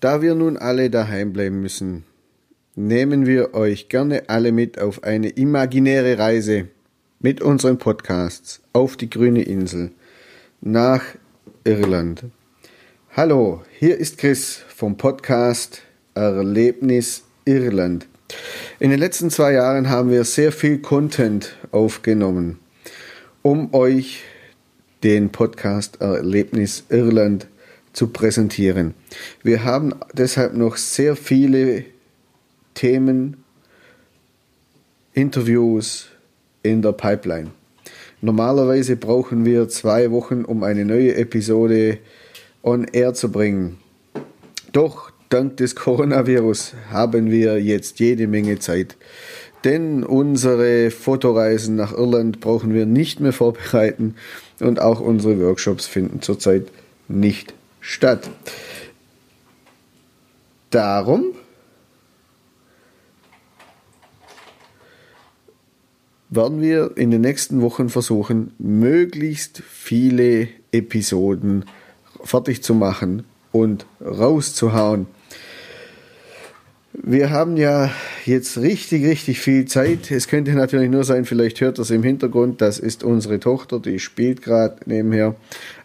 Da wir nun alle daheim bleiben müssen, nehmen wir euch gerne alle mit auf eine imaginäre Reise mit unseren Podcasts auf die grüne Insel nach Irland. Hallo, hier ist Chris vom Podcast Erlebnis Irland. In den letzten zwei Jahren haben wir sehr viel Content aufgenommen, um euch den Podcast Erlebnis Irland zu präsentieren. Wir haben deshalb noch sehr viele Themen, Interviews in der Pipeline. Normalerweise brauchen wir zwei Wochen, um eine neue Episode on air zu bringen. Doch dank des Coronavirus haben wir jetzt jede Menge Zeit. Denn unsere Fotoreisen nach Irland brauchen wir nicht mehr vorbereiten und auch unsere Workshops finden zurzeit nicht statt. Darum werden wir in den nächsten Wochen versuchen, möglichst viele Episoden fertig zu machen und rauszuhauen. Wir haben ja jetzt richtig, richtig viel Zeit. Es könnte natürlich nur sein, vielleicht hört das im Hintergrund, das ist unsere Tochter, die spielt gerade nebenher.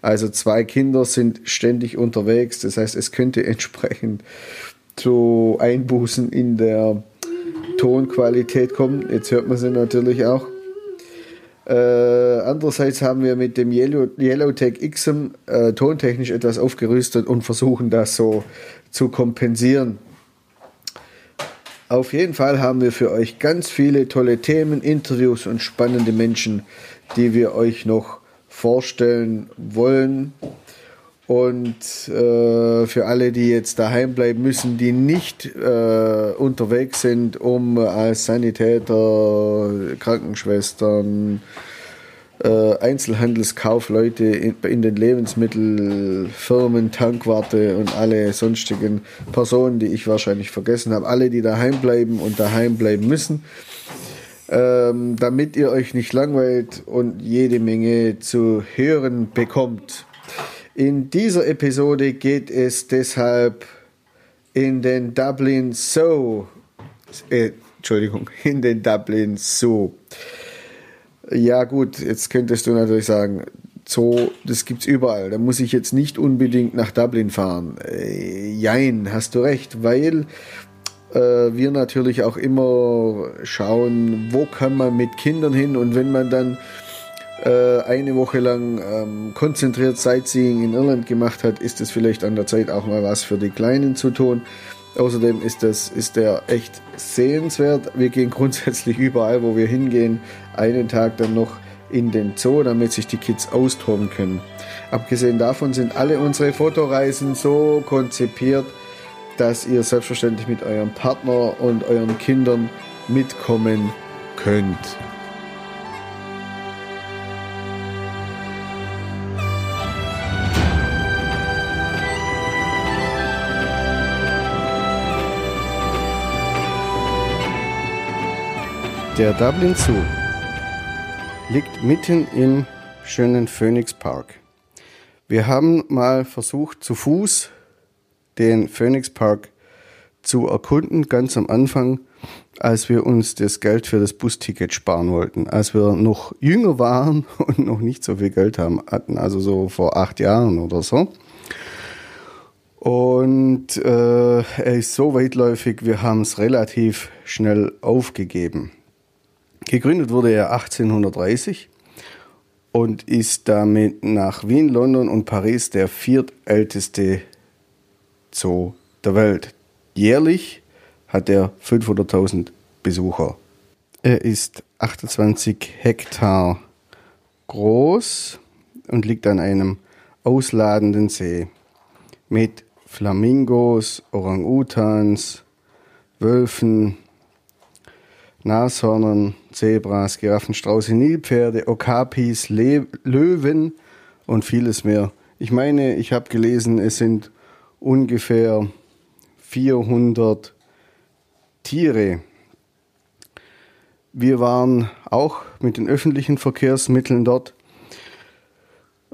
Also zwei Kinder sind ständig unterwegs. Das heißt, es könnte entsprechend zu Einbußen in der Tonqualität kommen. Jetzt hört man sie natürlich auch. Äh, andererseits haben wir mit dem Yellow, Yellowtech XM äh, tontechnisch etwas aufgerüstet und versuchen das so zu kompensieren. Auf jeden Fall haben wir für euch ganz viele tolle Themen, Interviews und spannende Menschen, die wir euch noch vorstellen wollen. Und äh, für alle, die jetzt daheim bleiben müssen, die nicht äh, unterwegs sind, um als Sanitäter, Krankenschwestern, äh, Einzelhandelskaufleute in, in, den Lebensmittelfirmen, Tankwarte und alle sonstigen Personen, die ich wahrscheinlich vergessen habe, alle, die daheim bleiben und daheim bleiben müssen, ähm, damit ihr euch nicht langweilt und jede Menge zu hören bekommt. In dieser Episode geht es deshalb in den Dublin Zoo, äh, Entschuldigung, in den Dublin Zoo. Ja gut, jetzt könntest du natürlich sagen, Zoo, das gibt's überall. Da muss ich jetzt nicht unbedingt nach Dublin fahren. Äh, jein, hast du recht, weil äh, wir natürlich auch immer schauen, wo kann man mit Kindern hin und wenn man dann äh, eine Woche lang ähm, konzentriert Sightseeing in Irland gemacht hat, ist es vielleicht an der Zeit auch mal was für die Kleinen zu tun. Außerdem ist, das, ist der echt sehenswert. Wir gehen grundsätzlich überall, wo wir hingehen, einen Tag dann noch in den Zoo, damit sich die Kids austoben können. Abgesehen davon sind alle unsere Fotoreisen so konzipiert, dass ihr selbstverständlich mit eurem Partner und euren Kindern mitkommen könnt. Der Dublin Zoo liegt mitten im schönen Phoenix Park. Wir haben mal versucht, zu Fuß den Phoenix Park zu erkunden, ganz am Anfang, als wir uns das Geld für das Busticket sparen wollten. Als wir noch jünger waren und noch nicht so viel Geld haben, hatten, also so vor acht Jahren oder so. Und äh, er ist so weitläufig, wir haben es relativ schnell aufgegeben. Gegründet wurde er 1830 und ist damit nach Wien, London und Paris der viertälteste Zoo der Welt. Jährlich hat er 500.000 Besucher. Er ist 28 Hektar groß und liegt an einem ausladenden See mit Flamingos, Orang-Utans, Wölfen, Nashörnern, Zebras, Giraffen, Strauße, Nilpferde, Okapis, Le Löwen und vieles mehr. Ich meine, ich habe gelesen, es sind ungefähr 400 Tiere. Wir waren auch mit den öffentlichen Verkehrsmitteln dort.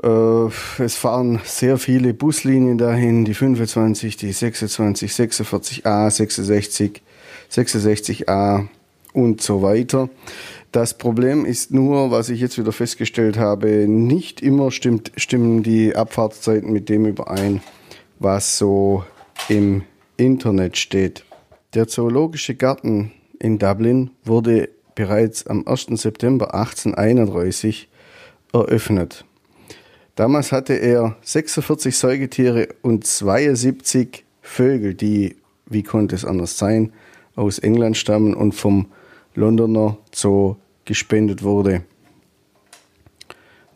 Äh, es fahren sehr viele Buslinien dahin, die 25, die 26, 46a, 66, 66a und so weiter. Das Problem ist nur, was ich jetzt wieder festgestellt habe, nicht immer stimmt, stimmen die Abfahrtszeiten mit dem überein, was so im Internet steht. Der Zoologische Garten in Dublin wurde bereits am 1. September 1831 eröffnet. Damals hatte er 46 Säugetiere und 72 Vögel, die, wie konnte es anders sein, aus England stammen und vom Londoner Zoo gespendet wurde.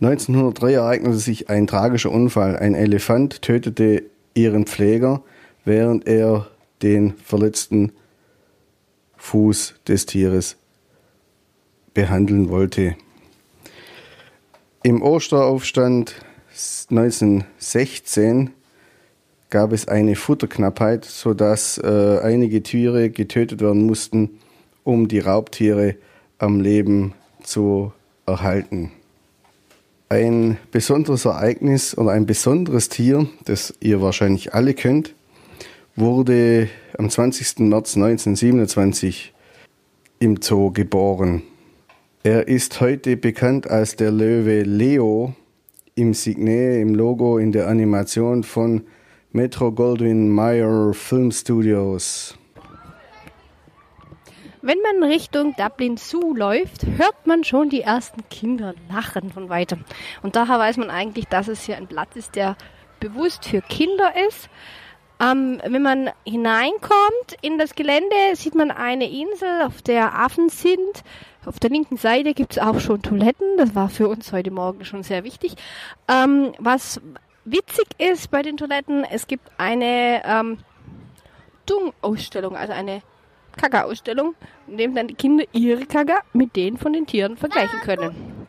1903 ereignete sich ein tragischer Unfall. Ein Elefant tötete ihren Pfleger, während er den verletzten Fuß des Tieres behandeln wollte. Im Osteraufstand 1916 gab es eine Futterknappheit, sodass äh, einige Tiere getötet werden mussten, um die Raubtiere am Leben zu erhalten. Ein besonderes Ereignis oder ein besonderes Tier, das ihr wahrscheinlich alle kennt, wurde am 20. März 1927 im Zoo geboren. Er ist heute bekannt als der Löwe Leo im Signet, im Logo, in der Animation von Metro Goldwyn Mayer Film Studios. Wenn man Richtung Dublin Zoo läuft, hört man schon die ersten Kinder lachen von weitem. Und daher weiß man eigentlich, dass es hier ein Platz ist, der bewusst für Kinder ist. Ähm, wenn man hineinkommt in das Gelände, sieht man eine Insel, auf der Affen sind. Auf der linken Seite gibt es auch schon Toiletten. Das war für uns heute Morgen schon sehr wichtig. Ähm, was witzig ist bei den Toiletten, es gibt eine ähm, Dung-Ausstellung, also eine Kaka-Ausstellung, in dem dann die Kinder ihre Kaka mit denen von den Tieren vergleichen können.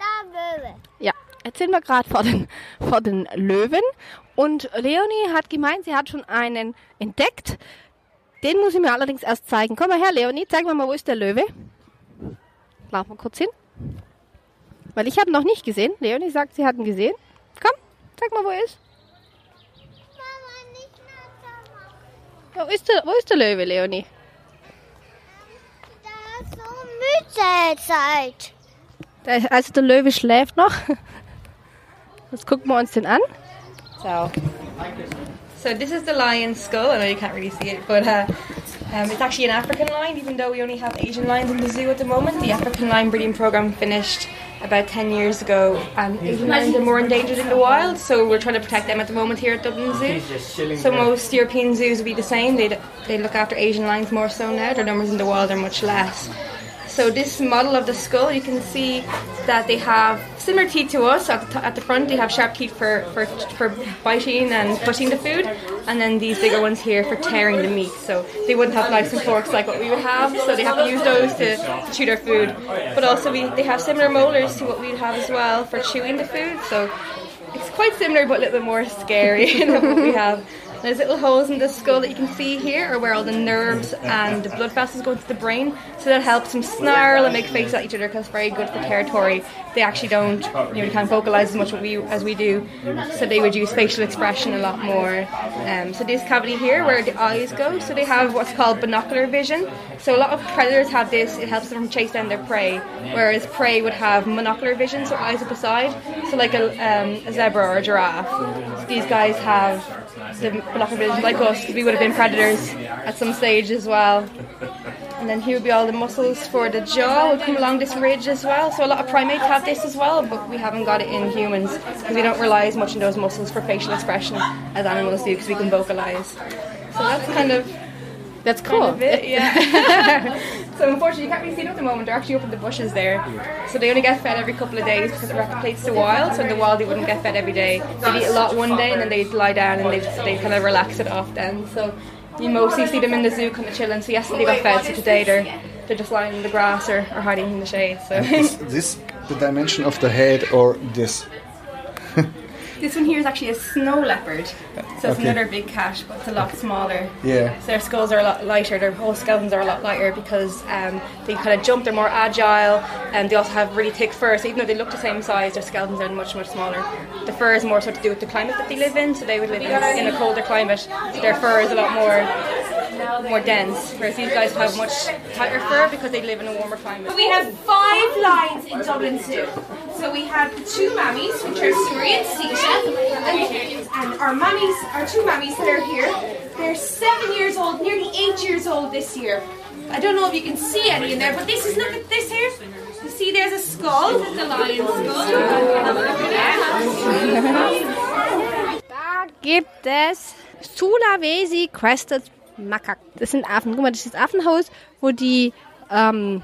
Ja, jetzt sind wir gerade vor den, vor den Löwen und Leonie hat gemeint, sie hat schon einen entdeckt. Den muss ich mir allerdings erst zeigen. Komm mal her, Leonie, zeig mir mal, wo ist der Löwe? Lauf mal kurz hin. Weil ich habe noch nicht gesehen. Leonie sagt, sie hat ihn gesehen. Komm, zeig mal, wo er ist. Wo ist der, wo ist der Löwe, Leonie? Da so müde Der, also der Löwe schläft noch. Jetzt gucken wir uns den an. So, so this is the lion's skull. I know you can't really see it, but uh, um, it's actually an African lion, even though we only have Asian lions in the zoo at the moment. The African lion breeding program finished about 10 years ago, and Asian lions are more endangered in the wild, so we're trying to protect them at the moment here at Dublin Zoo. So most European zoos would be the same. They they look after Asian lions more so now. Their numbers in the wild are much less. So this model of the skull, you can see that they have similar teeth to us. At the, at the front, they have sharp teeth for, for, for biting and cutting the food, and then these bigger ones here for tearing the meat. So they wouldn't have knives and forks like what we would have, so they have to use those to, to chew their food. But also, we, they have similar molars to what we'd have as well for chewing the food. So it's quite similar, but a little bit more scary than what we have. There's little holes in the skull that you can see here are where all the nerves and the blood vessels go into the brain. So that helps them snarl and make faces at each other because it's very good for territory. They actually don't, you know, can't vocalize as much as we, as we do. So they would use facial expression a lot more. Um, so this cavity here where the eyes go, so they have what's called binocular vision. So a lot of predators have this, it helps them chase down their prey. Whereas prey would have monocular vision, so eyes up the side. So like a, um, a zebra or a giraffe. So these guys have the binocular vision like us because we would have been predators at some stage as well. And then here would be all the muscles for the jaw would come along this ridge as well. So a lot of primates have this as well, but we haven't got it in humans because we don't rely as much on those muscles for facial expression as animals do because we can vocalize. So that's kind of That's cool. kind of it, yeah. so unfortunately, you can't really see them at the moment. They're actually up in the bushes there. So they only get fed every couple of days because it replicates the wild. So in the wild, they wouldn't get fed every day. They'd eat a lot one day and then they'd lie down and they'd, they kind of relax it off then. So you mostly see them in the zoo kind of chilling. So yesterday they got fed, so today they're they're just lying in the grass or, or hiding in the shade. So Is this the dimension of the head or this? this one here is actually a snow leopard. So it's Okay. another big cat, but it's a lot smaller. Yeah. So their skulls are a lot lighter, their whole skeletons are a lot lighter because um, they kind of jump, they're more agile, and they also have really thick fur. So even though they look the same size, their skeletons are much, much smaller. The fur is more so to do with the climate that they live in. So they would live in, in a colder climate. So their fur is a lot more more dense, whereas these guys have much tighter fur because they live in a warmer climate. We have five lines in Dublin Zoo. So we have two mammies, which are Suri and Sita, and, and our mammies, our two mammies that are here, they're seven years old, nearly eight years old this year. I don't know if you can see any in there, but this is look at this here. You see, there's a skull. That's the lion's skull. Da gibt es Sulawesi Crested Macaque. Das sind Affen. Guck mal, das ist das Affenhaus, wo die ähm,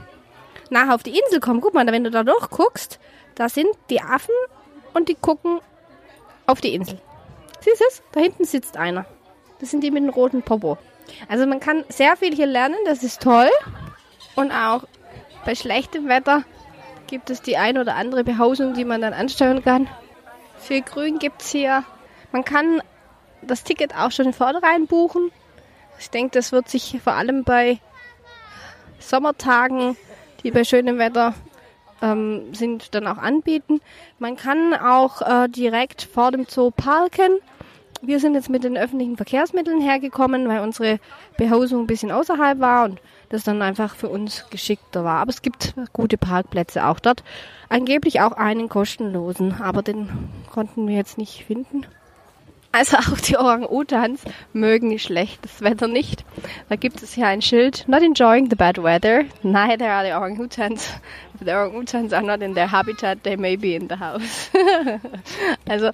nachher auf die Insel kommen. Guck mal, wenn du da durchguckst, da sind die Affen und die gucken auf die Insel. Siehst du es? Da hinten sitzt einer. Das sind die mit dem roten Popo. Also man kann sehr viel hier lernen, das ist toll. Und auch bei schlechtem Wetter gibt es die ein oder andere Behausung, die man dann ansteuern kann. Viel Grün gibt es hier. Man kann das Ticket auch schon im Vornherein buchen. Ich denke, das wird sich vor allem bei Sommertagen, die bei schönem Wetter ähm, sind, dann auch anbieten. Man kann auch äh, direkt vor dem Zoo parken. Wir sind jetzt mit den öffentlichen Verkehrsmitteln hergekommen, weil unsere Behausung ein bisschen außerhalb war und das dann einfach für uns geschickter war. Aber es gibt gute Parkplätze auch dort. Angeblich auch einen kostenlosen, aber den konnten wir jetzt nicht finden. Also auch die Orang-Utans mögen schlechtes Wetter nicht. Da gibt es hier ein Schild, not enjoying the bad weather. Neither are the Orang-Utans. The Orang-Utans are not in their habitat, they may be in the house. also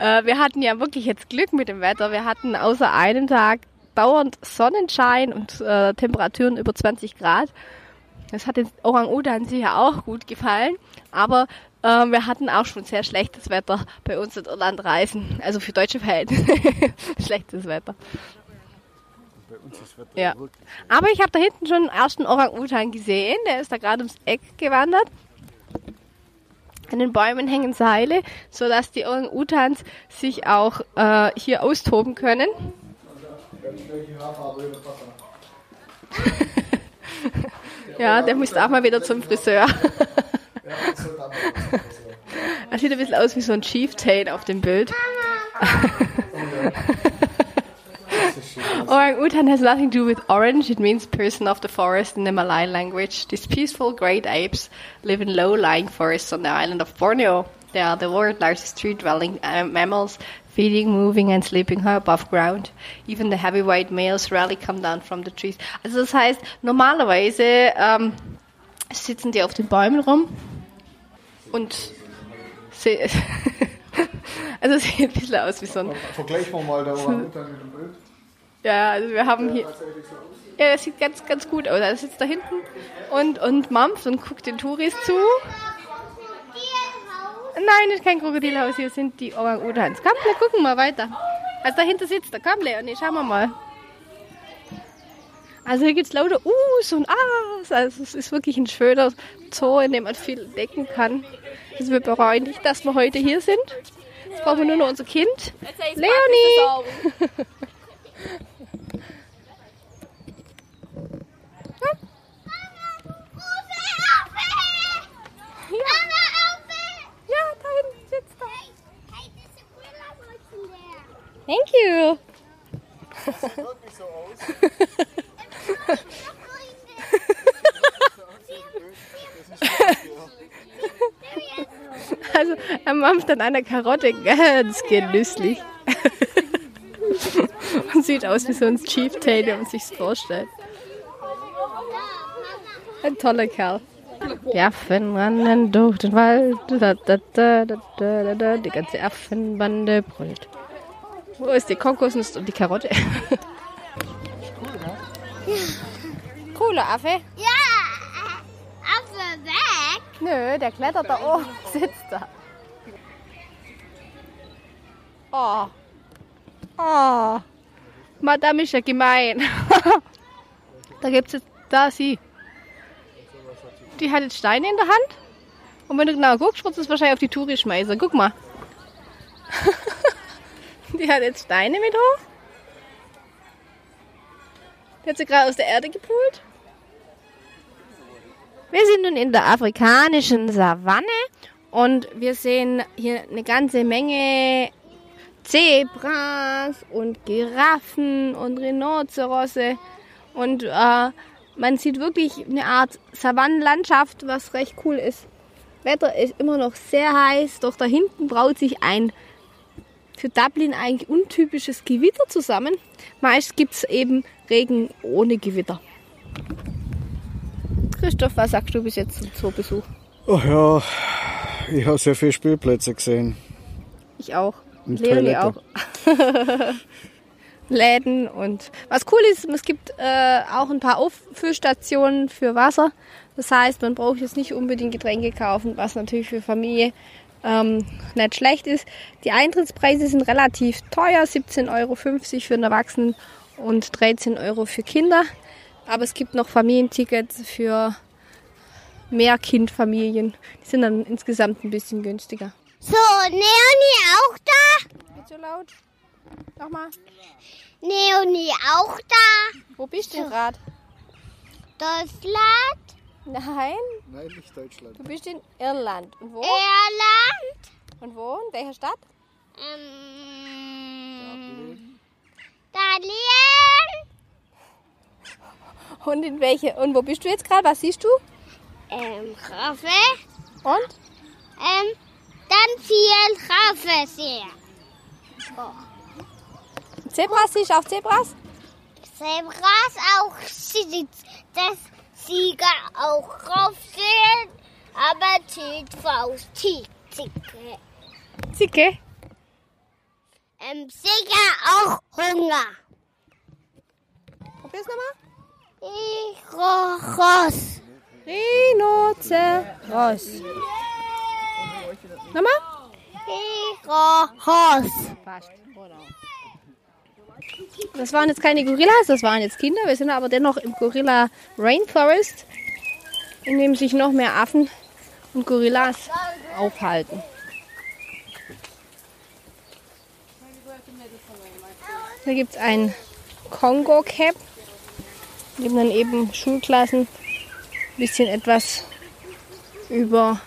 äh, wir hatten ja wirklich jetzt Glück mit dem Wetter. Wir hatten außer einem Tag dauernd Sonnenschein und äh, Temperaturen über 20 Grad. Das hat den Orang-Utans sicher auch gut gefallen. Aber ähm, wir hatten auch schon sehr schlechtes Wetter bei uns in Irland reisen. Also für deutsche Verhältnisse schlechtes Wetter. Ja. Aber ich habe da hinten schon einen ersten Orang-Utan gesehen. Der ist da gerade ums Eck gewandert. An den Bäumen hängen Seile, sodass die Orang-Utans sich auch äh, hier austoben können. ja, der muss auch mal wieder zum Friseur. Er sieht ein bisschen aus wie so ein Chieftain auf dem Bild. Orang-Utan has nothing to do with orange. It means person of the forest in the Malay language. These peaceful great apes live in low-lying forests on the island of Borneo. They are the world's largest tree-dwelling mammals, feeding, moving and sleeping high above ground. Even the heavyweight males rarely come down from the trees. Also das heißt, normalerweise ähm, sitzen die auf den Bäumen rum und also es sieht ein bisschen aus wie so ein Vergleichen wir mal der Orang-Utan mit dem Bild. ja, also wir haben hier. Ja, das sieht ganz, ganz gut aus. Er sitzt da hinten und, und mampft und guckt den Touris zu. Nein, das ist kein Krokodilhaus, hier sind die Orang-Utans. Komm, wir gucken mal weiter. Also dahinter sitzt er. Komm, Leonie, schauen wir mal. Also hier gibt es lauter Us und As. Also es ist wirklich ein schöner Zoo, in dem man viel entdecken kann. Also wir bereuen nicht, dass wir heute hier sind. Jetzt brauchen wir nur noch unser Kind. Leonie! Ja, da hinten sitzt er. Thank you. Also er mampft an einer Karotte ganz genüsslich. Und sieht aus wie so ein Chieftain, wenn man sich vorstellt. Ein toller Kerl. Die Affen rennen durch den Wald. Da, da, da, da, da, da, da. Die ganze Affenbande brüllt. Wo ist die Kokosnuss und die Karotte? Cooler Affe. Ja. Nö, der klettert da oben, sitzt da. Oh. Oh. Madame ist ja gemein. da gibt's jetzt, da sie. Die hat jetzt Steine in der Hand. Und wenn du genau guckst, wird es wahrscheinlich auf die Touri schmeißen. Guck mal. Die hat jetzt Steine mit hoch. Die hat sie gerade aus der Erde gepult. Wir sind nun in der afrikanischen Savanne und wir sehen hier eine ganze Menge Zebras und Giraffen und Rhinozerosse und äh, man sieht wirklich eine Art Savannenlandschaft, was recht cool ist. Wetter ist immer noch sehr heiß, doch da hinten braut sich ein für Dublin eigentlich untypisches Gewitter zusammen. Meist gibt es eben Regen ohne Gewitter. Christoph, was sagst du bis jetzt zum Zoobesuch? Ach ja, ich habe sehr viele Spielplätze gesehen. Ich auch. Und Leonie Toilette. auch. Läden und was cool ist, es gibt äh, auch ein paar Auffüllstationen für Wasser. Das heißt, man braucht jetzt nicht unbedingt Getränke kaufen, was natürlich für Familie ähm, nicht schlecht ist. Die Eintrittspreise sind relativ teuer, 17,50 Euro für einen Erwachsenen und 13 Euro für Kinder. Aber es gibt noch Familientickets für Mehrkindfamilien. Die sind dann insgesamt ein bisschen günstiger. So, Leonie auch da? Nicht so laut. Nochmal. Leonie auch da? Wo bist du gerade? Deutschland? Nein, Nein, nicht Deutschland. du bist in Irland. Und wo? Irland? Und wo? In welcher Stadt? Ähm, Italien? Und in welche? Und wo bist du jetzt gerade? Was siehst du? Ähm, Raffe? Und? Ähm, dann viel Raffe sehr. Zebras siehst du auch Zebras? Zebras auch sieht das Sieger auch raufsehen, aber TV Zicke. Zicke. Ähm, sicher auch Hunger. Probier's nochmal. Rochos. Rhinoceros. Nochmal? Rochos. Passt. Das waren jetzt keine Gorillas, das waren jetzt Kinder. Wir sind aber dennoch im Gorilla Rainforest, in dem sich noch mehr Affen und Gorillas aufhalten. Da gibt es ein Congo Dem dann eben Schulklassen ein bisschen etwas über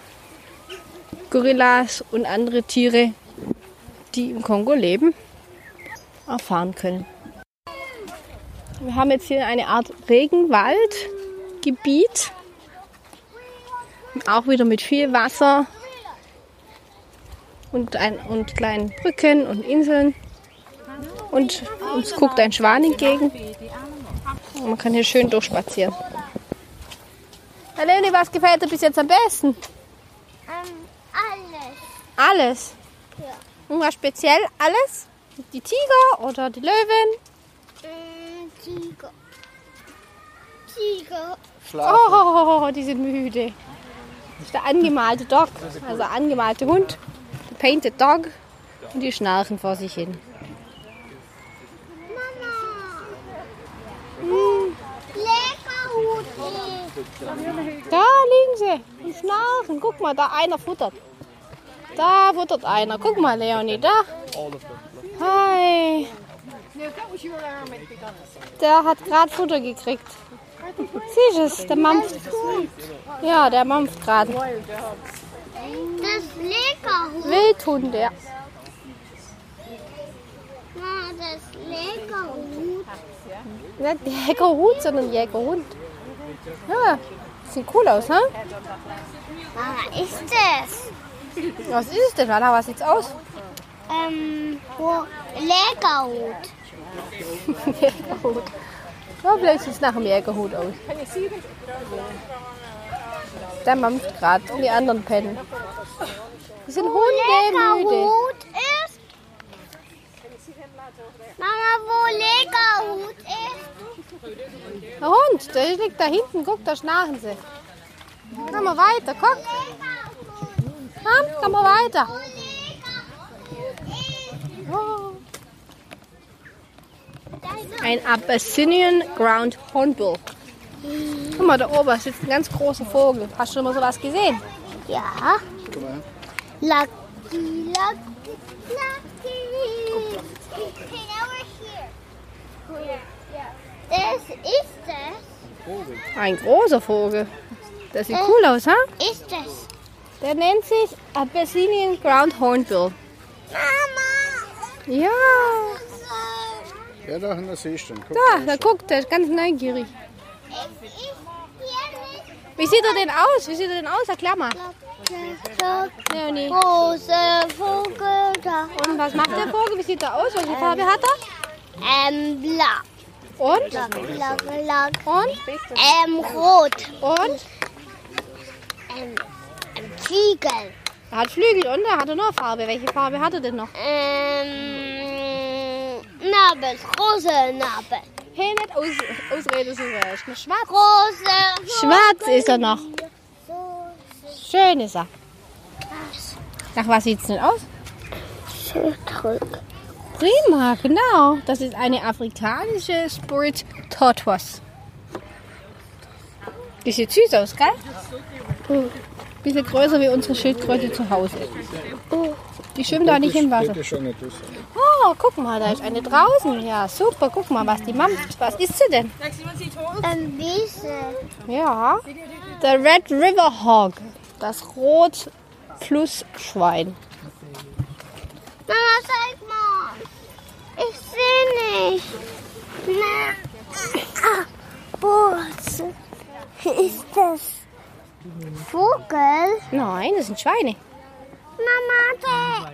Gorillas und andere Tiere, die im Kongo leben, erfahren können. Wir haben jetzt hier eine Art Regenwaldgebiet, auch wieder mit viel Wasser und, ein, und kleinen Brücken und Inseln. Und uns guckt ein Schwan entgegen. Und man kann hier schön durchspazieren. Herr Leonie, was gefällt dir bis jetzt am besten? Ähm, alles. Alles. Ja. Irgendwas speziell? Alles? Die Tiger oder die Löwen? Ähm, Tiger. Tiger. Oh, die sind müde. Das ist der angemalte Dog, also der angemalte Hund. Der painted Dog. Und die schnarchen vor sich hin. Leckerhut. Da liegen sie und schnarchen. Guck mal, da einer futtert. Da futtert einer. Guck mal, Leonie, da. Hi. Der hat gerade Futter gekriegt. Siehst du es? Der mampft. Ja, der mampft gerade. Das Leckerhut. Wildhunde, ja. Na, das Leckerhut. Nicht Jägerhut, sondern Jägerhund. Ja, sieht cool aus, ne? Was ist das? Was ist es denn? Anna, was sieht's aus? Ähm, wo? Leckerhut. Jägerhut. Ja, vielleicht sieht es nach einem Jägerhut aus. Der mampft gerade die anderen pennen. Die sind hundemüde. Mama, wo Leckerhut ist? Der Hund, der liegt da hinten. Guck, da schnarchen sie. Komm mal weiter, guck. Komm, komm mal weiter. Oh. Ein Abyssinian Ground Hornbill. Guck mal, da oben sitzt ein ganz großer Vogel. Hast du schon mal sowas gesehen? Ja. Lucky, lucky, lucky. Das ist das. Ein großer Vogel. Das sieht cool aus, ha? Ist das. Der nennt sich Abyssinian Ground Hornbill. Mama. Ja, Ja, da siehst du ihn. Guck da, da guckt er, ist ganz neugierig. Wie sieht er denn aus? Wie sieht er denn aus? Erklär mal. Leonie. Große Vogel da. Und was macht der Vogel? Wie sieht er aus? Welche Farbe hat er? Ähm, blau. Und? Blau, blau, blau. Und? Ähm, rot. Und? Ähm, ähm, Ziegel. Er hat Flügel und er hat er noch Farbe. Welche Farbe hat er denn noch? Ähm, Nabel. Große Nabel. Hey, nicht aus, Ausrede so. Noch Schwarz. Große Schwarz ist er noch. Schön ist er. Nach was sieht es denn aus? Schildkröte. Prima, genau. Das ist eine afrikanische Spirit Tortoise. Die sieht süß aus, gell? Bisschen größer wie unsere Schildkröte zu Hause. Die schwimmt da nicht im Wasser. Oh, guck mal, da ist eine draußen. Ja, super. Guck mal, was die mampft. Was ist sie denn? Ein Wiese. Ja, der Red River Hog. Das Rotflussschwein. Mama, zeig mal. Ich sehe nicht. Na. Ah, Boots. Ist das Vogel? Nein, das sind Schweine. Mama, der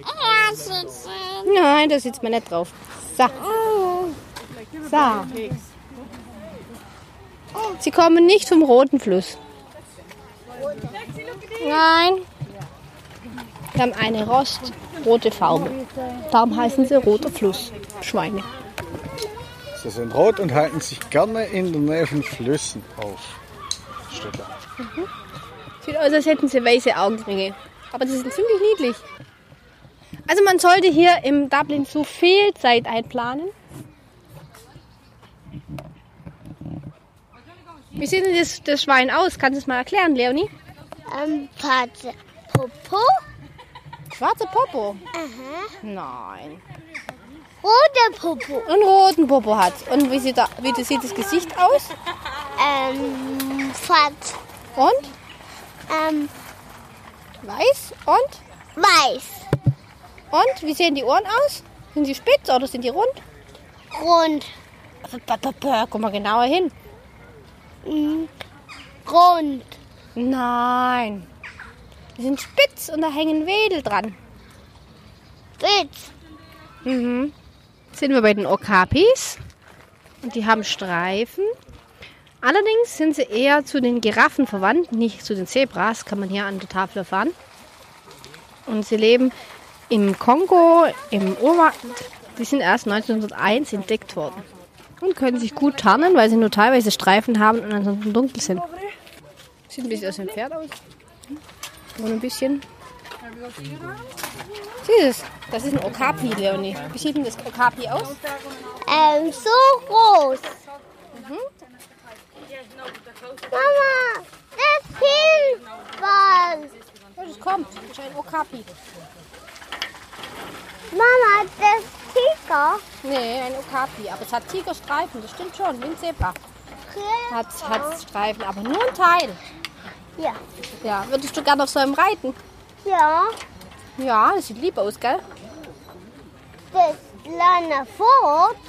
er sitzt. Nein, da sitzt man nicht drauf. So, so. Sie kommen nicht vom Roten Fluss. Nein. Sie haben eine rostrote Farbe. Darum heißen sie Roter Fluss. Schweine. Sie sind rot und halten sich gerne in der Nähe von Flüssen auf. Steht da. Sieht aus, als hätten sie weiße Augenringe. Aber die sind ziemlich niedlich. Also man sollte hier im Dublin Zoo viel Zeit einplanen. Wie sieht denn das, das Schwein aus? Kannst du es mal erklären, Leonie? Ähm. Popo. Schwarzer Popo? Aha. Nein. Rote Popo. Einen roten Popo hat. Und wie sieht, da, wie das- sieht das Gesicht aus? Ähm, Fat. Und? Ähm, Weiß? Und? weiß. Und? Wie sehen die Ohren aus? Sind sie spitz oder sind die rund? Rund. Guck mal genauer hin. Mhm. Rund. Nein. Die sind spitz und da hängen Wedel dran. Spitz. Mhm. Sind wir bei den Okapis. Und die haben Streifen. Allerdings sind sie eher zu den Giraffen verwandt, nicht zu den Zebras, kann man hier an der Tafel erfahren. Und sie leben im Kongo, im Urwald. Die sind erst 1901 entdeckt worden. Und können sich gut tarnen, weil sie nur teilweise Streifen haben und ansonsten dunkel sind. Sieht ein bisschen aus ein Pferd aus. Nur ein bisschen. Es? Das ist ein Okapi, Leonie. Wie sieht denn das Okapi aus? Ähm, so groß. Mama, das hilft was. Ja, das kommt. Das ist ein Okapi. Mama, das Tiger. Nee, ein Okapi. Aber es hat Tigerstreifen, das stimmt schon, wie ein Zebra. Hat, hat Streifen, aber nur ein Teil. Ja. Ja, würdest du gerne auf so einem reiten? Ja, Ja, das sieht lieb aus, gell? das kleine Fuchs.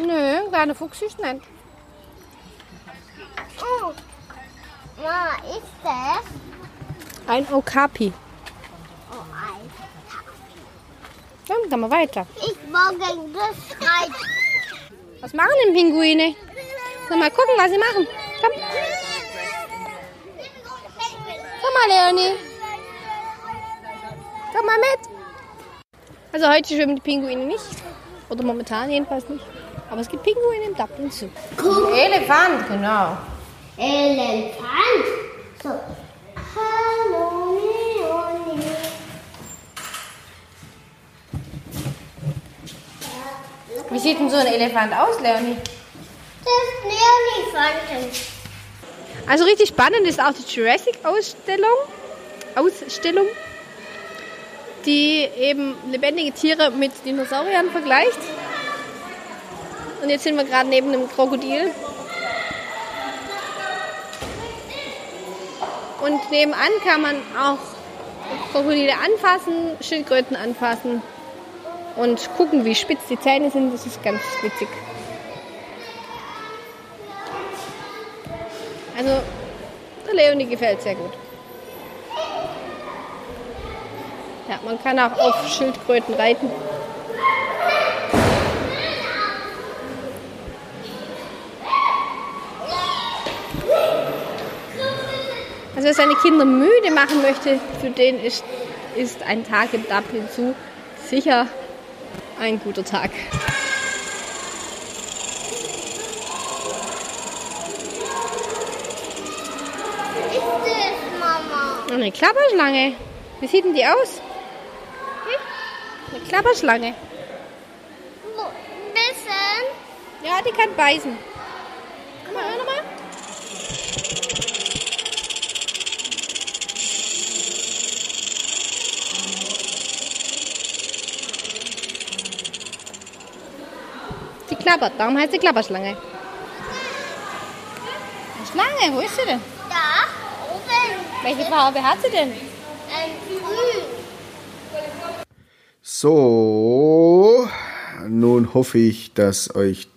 Nö, ein kleiner Fuchs ist nicht. Oh. Mama, ist das? Ein Okapi. Oh, ein. Dann gehen wir weiter. Ich morgen das reiten. Was machen denn Pinguine? Soll mal gucken, was sie machen. Komm, komm mal, Leonie. Mal mit. Also heute schwimmen die Pinguine nicht. Oder momentan jedenfalls nicht. Aber es gibt Pinguine im Dublin Zoo. Elefant, genau. Elefant. So. Hallo, Leonie. Wie sieht denn so ein Elefant aus, Leonie? Das ist Leoniefanten. Also richtig spannend ist auch die Jurassic-Ausstellung. Ausstellung. Die eben lebendige Tiere mit Dinosauriern vergleicht. Und jetzt sind wir gerade neben einem Krokodil. Und nebenan kann man auch Krokodile anfassen, Schildkröten anfassen und gucken, wie spitz die Zähne sind. Das ist ganz witzig. Also, der Leonie gefällt sehr gut. Ja, man kann auch auf Schildkröten reiten. Also wer seine Kinder müde machen möchte, für den ist, ist ein Tag im Dublin Zoo sicher ein guter Tag. Eine Klapperschlange. Wie sieht denn die aus? Eine Klapperschlange. Wo? Bisschen? Ja, die kann beißen. Komm mal, hör noch mal. Die klappert, darum heißt sie Klapperschlange. Eine Schlange, wo ist sie denn? Da, oben. Welche Farbe hat sie denn? Ähm, grün. So, nun hoffe ich, dass euch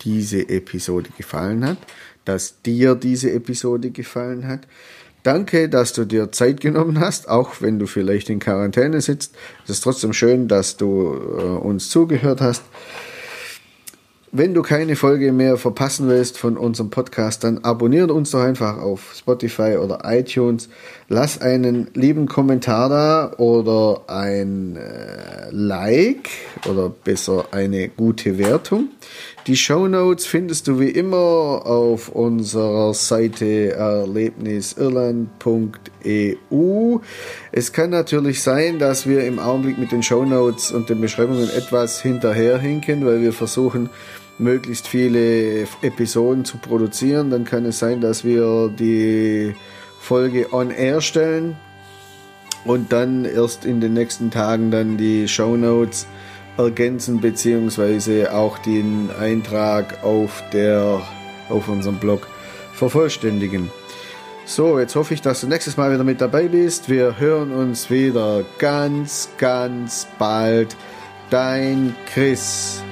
diese Episode gefallen hat, dass dir diese Episode gefallen hat. Danke, dass du dir Zeit genommen hast, auch wenn du vielleicht in Quarantäne sitzt. Es ist trotzdem schön, dass du äh, uns zugehört hast. Wenn du keine Folge mehr verpassen willst von unserem Podcast, dann abonniert uns doch einfach auf Spotify oder iTunes. Lass einen lieben Kommentar da oder ein äh, Like oder besser eine gute Wertung. Die Show Notes findest du wie immer auf unserer Seite erlebnisirland.eu. Es kann natürlich sein, dass wir im Augenblick mit den Show Notes und den Beschreibungen etwas hinterherhinken, weil wir versuchen, möglichst viele Episoden zu produzieren. Dann kann es sein, dass wir die Folge on air stellen und dann erst in den nächsten Tagen dann die Show Notes ergänzen beziehungsweise auch den Eintrag auf der auf unserem Blog vervollständigen. So, jetzt hoffe ich, dass du nächstes Mal wieder mit dabei bist. Wir hören uns wieder ganz, ganz bald. Dein Chris.